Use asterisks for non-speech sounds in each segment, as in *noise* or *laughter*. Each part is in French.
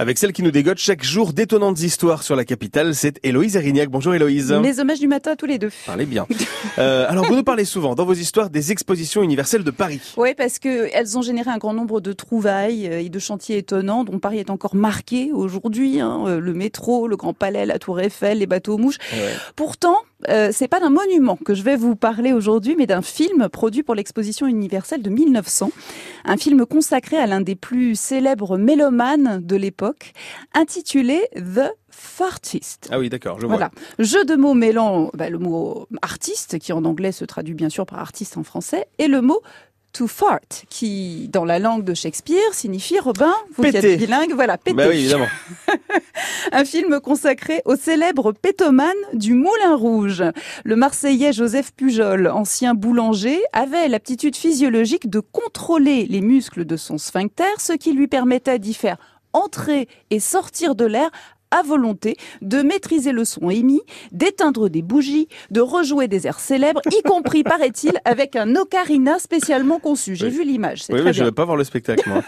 avec celle qui nous dégote chaque jour d'étonnantes histoires sur la capitale. C'est Héloïse Erignac. Bonjour Héloïse. Mes hommages du matin à tous les deux. Parlez bien. *laughs* Euh, alors vous nous parlez souvent dans vos histoires des expositions universelles de Paris. Oui, parce que elles ont généré un grand nombre de trouvailles euh, et de chantiers étonnants dont Paris est encore marqué aujourd'hui. Hein, euh, le métro, le Grand Palais, la Tour Eiffel, les bateaux aux mouches. Ouais. Pourtant, euh, c'est pas d'un monument que je vais vous parler aujourd'hui, mais d'un film produit pour l'exposition universelle de 1900. Un film consacré à l'un des plus célèbres mélomanes de l'époque, intitulé The Fartist. Ah oui, d'accord, je vois. Voilà. Jeu de mots mêlant bah, le mot artiste, qui en anglais se traduit bien sûr par artiste en français, et le mot to fart, qui dans la langue de Shakespeare signifie Robin, vous qui êtes bilingue, voilà, péter. Bah oui, évidemment. *laughs* Un film consacré au célèbre pétomane du Moulin Rouge. Le Marseillais Joseph Pujol, ancien boulanger, avait l'aptitude physiologique de contrôler les muscles de son sphincter, ce qui lui permettait d'y faire entrer et sortir de l'air à volonté, de maîtriser le son émis, d'éteindre des bougies, de rejouer des airs célèbres, y compris, paraît-il, avec un ocarina spécialement conçu. J'ai Oui. vu l'image, Oui, très mais je bien. vais pas voir le spectacle, moi.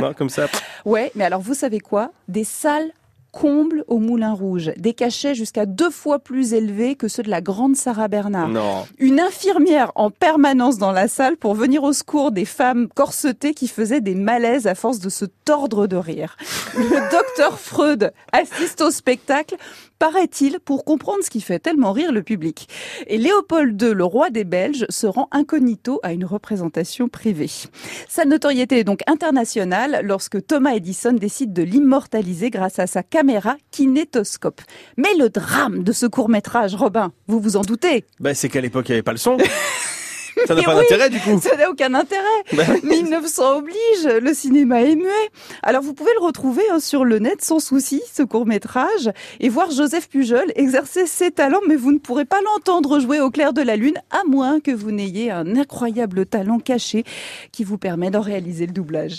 non, comme ça. Ouais, mais alors vous savez quoi? Des salles combles au Moulin Rouge, des cachets jusqu'à deux fois plus élevés que ceux de la grande Sarah Bernard. Non. Une infirmière en permanence dans la salle pour venir au secours des femmes corsetées qui faisaient des malaises à force de se tordre de rire. Le docteur Freud assiste au spectacle, paraît-il, pour comprendre ce qui fait tellement rire le public. Et Léopold II, le roi des Belges, se rend incognito à une représentation privée. Sa notoriété est donc internationale lorsque Thomas Edison décide de l'immortaliser grâce à sa caméra kinétoscope. Mais le drame de ce court-métrage, Robin, vous vous en doutez, Bah c'est qu'à l'époque, il n'y avait pas le son. *laughs* Ça n'a pas oui. d'intérêt, du coup. ça n'a aucun intérêt. Bah oui. 1900 oblige, le cinéma est muet. Alors vous pouvez le retrouver hein, sur le net sans souci, ce court-métrage, et voir Joseph Pujol exercer ses talents, mais vous ne pourrez pas l'entendre jouer au clair de la lune, à moins que vous n'ayez un incroyable talent caché qui vous permet d'en réaliser le doublage.